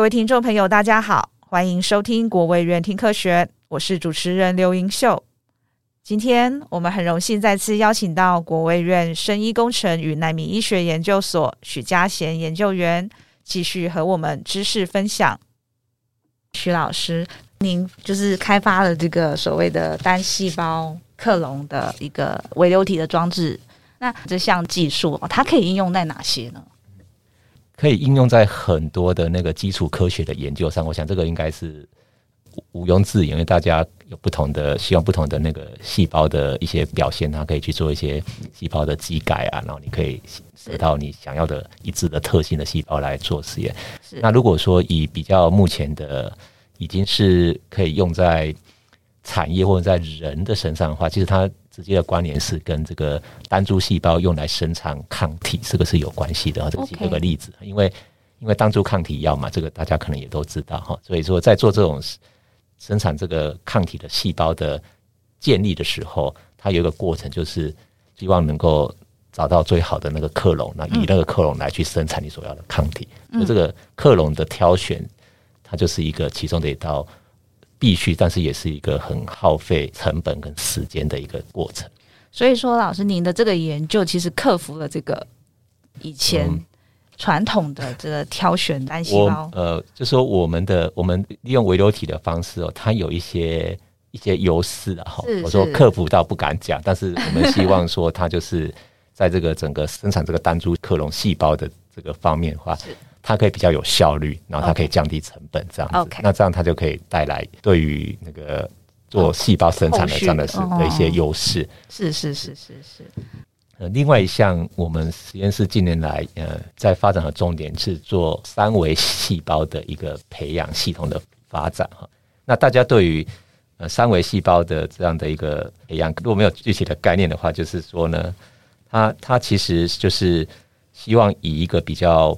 各位听众朋友，大家好，欢迎收听国卫院听科学，我是主持人刘盈秀。今天我们很荣幸再次邀请到国卫院生医工程与纳米医学研究所许家贤研究员，继续和我们知识分享。许老师，您就是开发了这个所谓的单细胞克隆的一个微流体的装置，那这项技术它可以应用在哪些呢？可以应用在很多的那个基础科学的研究上，我想这个应该是毋庸置疑，因为大家有不同的希望，不同的那个细胞的一些表现，它可以去做一些细胞的基改啊，然后你可以得到你想要的一致的特性的细胞来做实验。那如果说以比较目前的，已经是可以用在产业或者在人的身上的话，其实它。直接的关联是跟这个单株细胞用来生产抗体，这个是有关系的。这举个例子，因为因为单株抗体药嘛，这个大家可能也都知道哈。所以说，在做这种生产这个抗体的细胞的建立的时候，它有一个过程，就是希望能够找到最好的那个克隆，那以那个克隆来去生产你所要的抗体。那这个克隆的挑选，它就是一个其中的一道。必须，但是也是一个很耗费成本跟时间的一个过程。所以说，老师您的这个研究其实克服了这个以前传统的这个挑选单细胞。呃，就说我们的我们利用微流体的方式哦，它有一些一些优势的哈。我说克服倒不敢讲，但是我们希望说它就是在这个整个生产这个单株克隆细胞的这个方面的话。它可以比较有效率，然后它可以降低成本，这样子。那这样它就可以带来对于那个做细胞生产的这样的是的一些优势。是是是是是。呃，另外一项我们实验室近年来呃在发展的重点是做三维细胞的一个培养系统的发展哈。那大家对于呃三维细胞的这样的一个培养，如果没有具体的概念的话，就是说呢，它它其实就是希望以一个比较。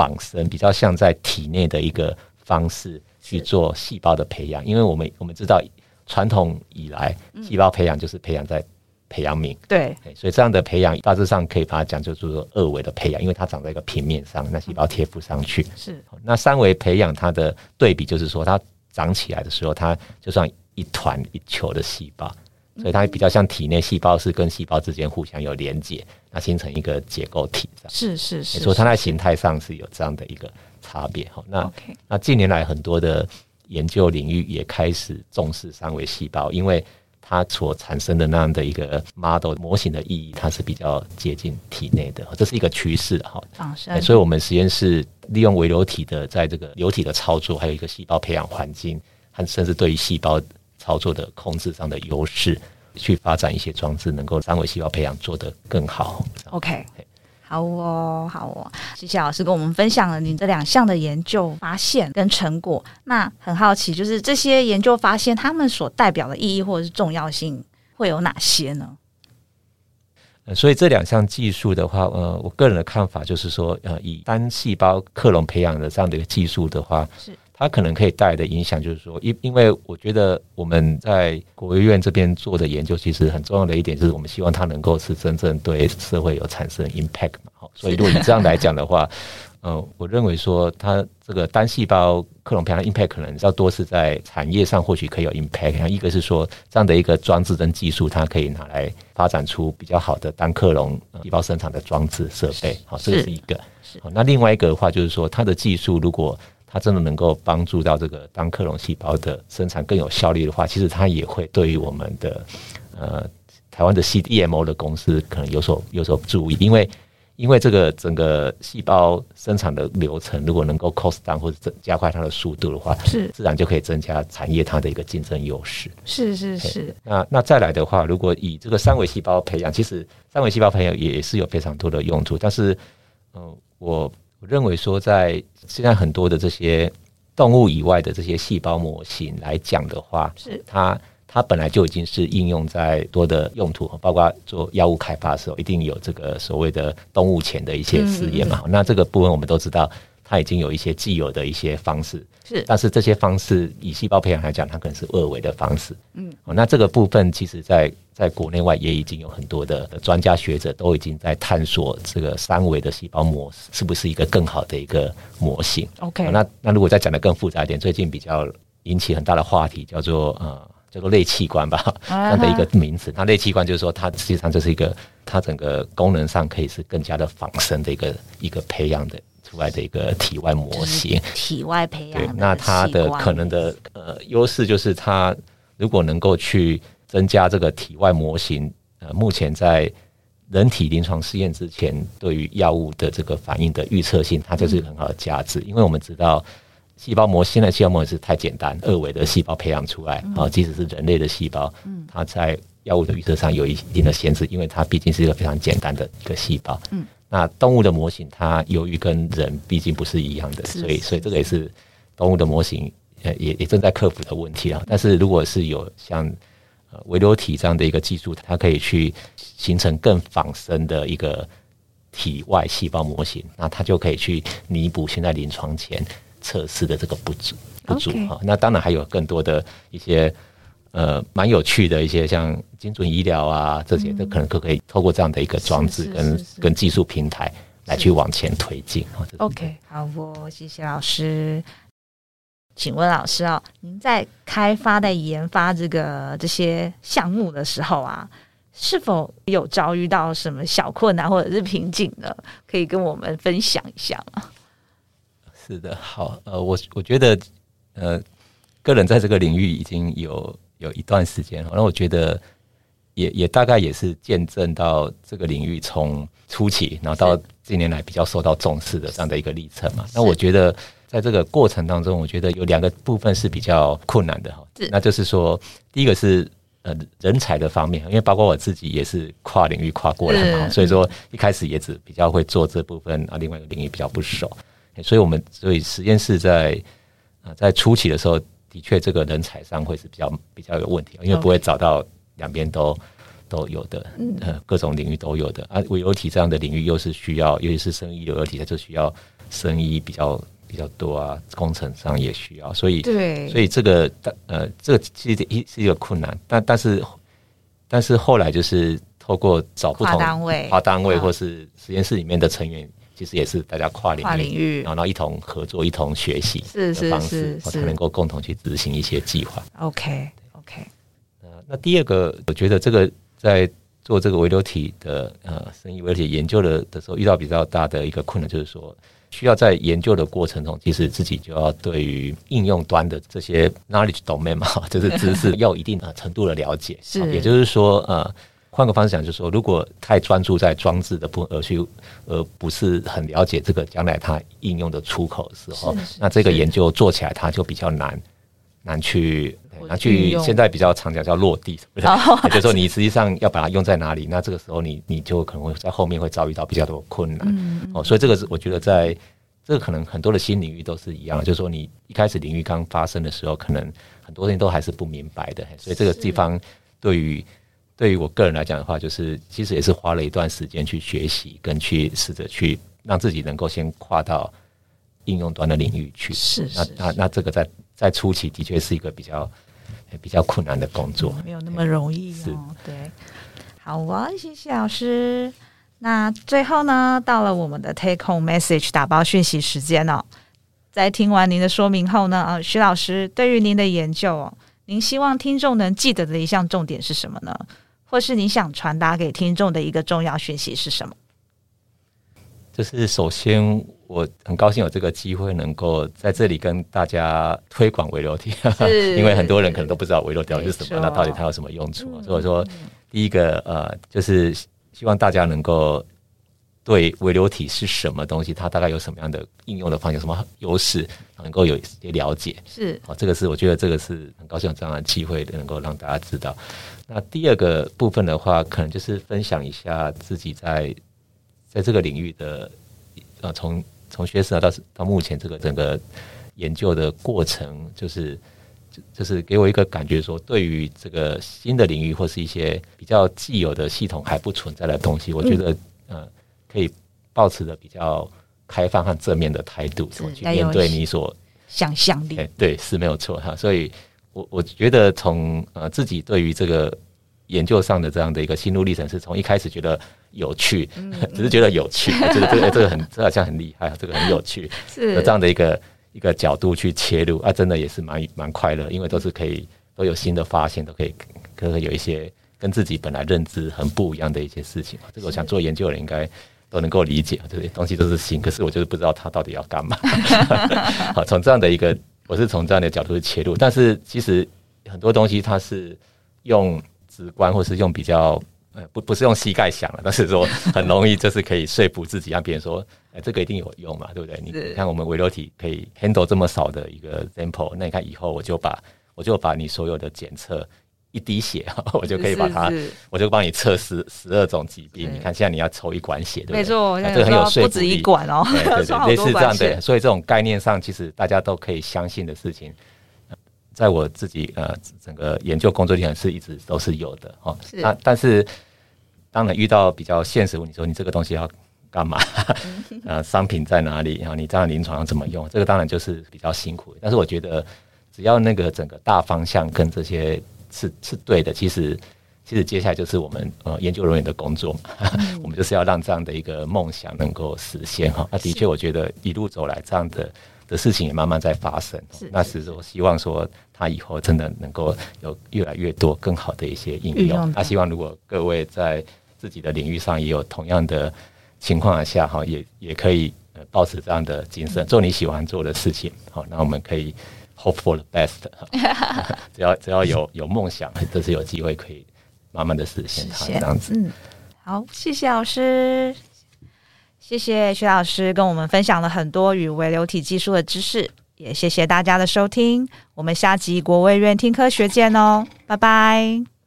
仿生比较像在体内的一个方式去做细胞的培养，因为我们我们知道传统以来细胞培养就是培养在培养皿，对，所以这样的培养大致上可以把它讲就是说二维的培养，因为它长在一个平面上，那细胞贴附上去是。那三维培养它的对比就是说，它长起来的时候，它就像一团一球的细胞。所以它比较像体内细胞是跟细胞之间互相有连接，那形成一个结构体这样。是是是，所以它在形态上是有这样的一个差别哈。那那近年来很多的研究领域也开始重视三维细胞，因为它所产生的那样的一个 model 模型的意义，它是比较接近体内的，这是一个趋势哈。所以我们实验室利用微流体的在这个流体的操作，还有一个细胞培养环境，和甚至对于细胞。操作的控制上的优势，去发展一些装置，能够三维细胞培养做得更好。OK，好哦，好哦，谢谢老师跟我们分享了您这两项的研究发现跟成果。那很好奇，就是这些研究发现，他们所代表的意义或者是重要性会有哪些呢？呃，所以这两项技术的话，呃，我个人的看法就是说，呃，以单细胞克隆培养的这样的一个技术的话，是。它可能可以带来的影响，就是说，因因为我觉得我们在国务院这边做的研究，其实很重要的一点就是，我们希望它能够是真正对社会有产生 impact 嘛。好，所以如果你这样来讲的话，嗯，我认为说，它这个单细胞克隆培养 impact 可能要多是在产业上，或许可以有 impact。一个是说，这样的一个装置跟技术，它可以拿来发展出比较好的单克隆细胞生产的装置设备。好，这个是一个。好，那另外一个的话，就是说，它的技术如果它真的能够帮助到这个单克隆细胞的生产更有效率的话，其实它也会对于我们的呃台湾的 CDMO 的公司可能有所有所注意，因为因为这个整个细胞生产的流程如果能够 cost down 或者加快它的速度的话，是自然就可以增加产业它的一个竞争优势。是是是。那那再来的话，如果以这个三维细胞培养，其实三维细胞培养也是有非常多的用途，但是嗯、呃，我。我认为说，在现在很多的这些动物以外的这些细胞模型来讲的话，是它它本来就已经是应用在多的用途，包括做药物开发的时候，一定有这个所谓的动物前的一些试验嘛。那这个部分我们都知道。它已经有一些既有的一些方式，是，但是这些方式以细胞培养来讲，它可能是二维的方式，嗯，哦，那这个部分其实在在国内外也已经有很多的专家学者都已经在探索这个三维的细胞模式是不是一个更好的一个模型。OK，哦，那那如果再讲得更复杂一点，最近比较引起很大的话题叫做呃。叫做类器官吧，这样的一个名词。那类器官就是说，它实际上就是一个，它整个功能上可以是更加的仿生的一个一个培养的出来的一个体外模型。体外培养。对，那它的可能的呃优势就是，它如果能够去增加这个体外模型，呃，目前在人体临床试验之前，对于药物的这个反应的预测性，它就是很好的价值，因为我们知道。细胞膜现在细胞膜是太简单，二维的细胞培养出来啊，嗯、即使是人类的细胞，嗯，它在药物的预测上有一定的限制，因为它毕竟是一个非常简单的一个细胞。嗯，那动物的模型，它由于跟人毕竟不是一样的，所以所以这个也是动物的模型，呃，也也正在克服的问题啊。但是如果是有像呃微流体这样的一个技术，它可以去形成更仿生的一个体外细胞模型，那它就可以去弥补现在临床前。测试的这个不足不足哈，Okay. 那当然还有更多的一些呃蛮有趣的一些像精准医疗啊这些，都可能都可以透过这样的一个装置跟跟技术平台来去往前推进。OK，好，我谢谢老师。请问老师啊，您在开发在研发这个这些项目的时候啊，是否有遭遇到什么小困难或者是瓶颈呢？可以跟我们分享一下吗？是的，好，呃，我我觉得，呃，个人在这个领域已经有有一段时间，然后我觉得也也大概也是见证到这个领域从初期，然后到近年来比较受到重视的这样的一个历程嘛。那我觉得在这个过程当中，我觉得有两个部分是比较困难的哈，那就是说，第一个是呃人才的方面，因为包括我自己也是跨领域跨过来嘛，所以说一开始也只比较会做这部分，啊，另外一个领域比较不熟。所以，我们所以实验室在啊在初期的时候，的确这个人才上会是比较比较有问题，因为不会找到两边都都有的，呃，各种领域都有的。啊。微流体这样的领域又是需要，尤其是生医流体，它就需要生医比较比较多啊，工程上也需要，所以对，所以这个呃，这个其实一是一个困难，但但是但是后来就是透过找不同单位、跨单位或是实验室里面的成员。其实也是大家跨领域，然后一同合作、一同学习的方式，才能够共同去执行一些计划。OK，OK。那第二个，我觉得这个在做这个微流体的呃生意微流体研究的的时候，遇到比较大的一个困难，就是说需要在研究的过程中，其实自己就要对于应用端的这些 knowledge domain 嘛，就是知识要 有一定的程度的了解。是，也就是说呃。换个方式讲，就是说，如果太专注在装置的部分，而去而不是很了解这个将来它应用的出口的时候，那这个研究做起来它就比较难，难去难去。现在比较常讲叫落地，也就是说，你实际上要把它用在哪里，那这个时候你你就可能会在后面会遭遇到比较多困难。哦，所以这个是我觉得在这个可能很多的新领域都是一样，就是说你一开始领域刚发生的时候，可能很多人都还是不明白的，所以这个地方对于。对于我个人来讲的话，就是其实也是花了一段时间去学习，跟去试着去让自己能够先跨到应用端的领域去。是，是，是，那那那这个在在初期的确是一个比较比较困难的工作，没有那么容易哦。是对，好啊，谢谢老师。那最后呢，到了我们的 take home message 打包讯息时间哦。在听完您的说明后呢，啊，徐老师对于您的研究哦，您希望听众能记得的一项重点是什么呢？或是你想传达给听众的一个重要讯息是什么？就是首先，我很高兴有这个机会能够在这里跟大家推广微流体，是 因为很多人可能都不知道微流体是什么，那到底它有什么用处？嗯、所以说，第一个呃，就是希望大家能够对微流体是什么东西，它大概有什么样的应用的方向，有什么优势，能够有一些了解。是，哦，这个是我觉得这个是很高兴有这样的机会，能够让大家知道。那第二个部分的话，可能就是分享一下自己在在这个领域的呃，从从学生到到目前这个整个研究的过程，就是就是给我一个感觉，说对于这个新的领域或是一些比较既有的系统还不存在的东西，我觉得呃可以保持的比较开放和正面的态度，去面对你所想象力。对，是没有错哈。所以我我觉得从呃自己对于这个研究上的这样的一个心路历程，是从一开始觉得有趣，只是觉得有趣，这个这个这个很这好像很厉害，这个很有趣，是这样的一个一个角度去切入啊，真的也是蛮蛮快乐，因为都是可以都有新的发现，都可以可能有一些跟自己本来认知很不一样的一些事情。这个我想做研究的人应该。都能够理解，这些东西都是新，可是我就是不知道它到底要干嘛。好，从这样的一个，我是从这样的角度去切入，但是其实很多东西它是用直观，或是用比较呃不不是用膝盖想了，但是说很容易就是可以说服自己，让别人说，哎、欸，这个一定有用嘛，对不对？你看我们微流体可以 handle 这么少的一个 sample，那你看以后我就把我就把你所有的检测。一滴血，我就可以把它，是是我就帮你测十十二种疾病。你看，现在你要抽一管血，对不对？没错，这个很有说服力。不止一管哦，对对对，类似这样的。所以这种概念上，其实大家都可以相信的事情，在我自己呃整个研究工作里面是一直都是有的哦。那但是当然遇到比较现实问题，说你这个东西要干嘛？呃，商品在哪里？然后你这样临床上怎么用？这个当然就是比较辛苦。但是我觉得，只要那个整个大方向跟这些。是是对的，其实其实接下来就是我们呃研究人员的工作，嗯、我们就是要让这样的一个梦想能够实现哈。那的确，我觉得一路走来这样的的事情也慢慢在发生。是那是说希望说他以后真的能够有越来越多更好的一些应用。那希望如果各位在自己的领域上也有同样的情况下哈，也也可以呃保持这样的精神，做你喜欢做的事情。好，那我们可以。Hope for the best，只要只要有有梦想，都是有机会可以慢慢的实现它这样子。嗯，好，谢谢老师，谢谢徐老师跟我们分享了很多与微流体技术的知识，也谢谢大家的收听，我们下集国卫院听科学见哦，拜拜。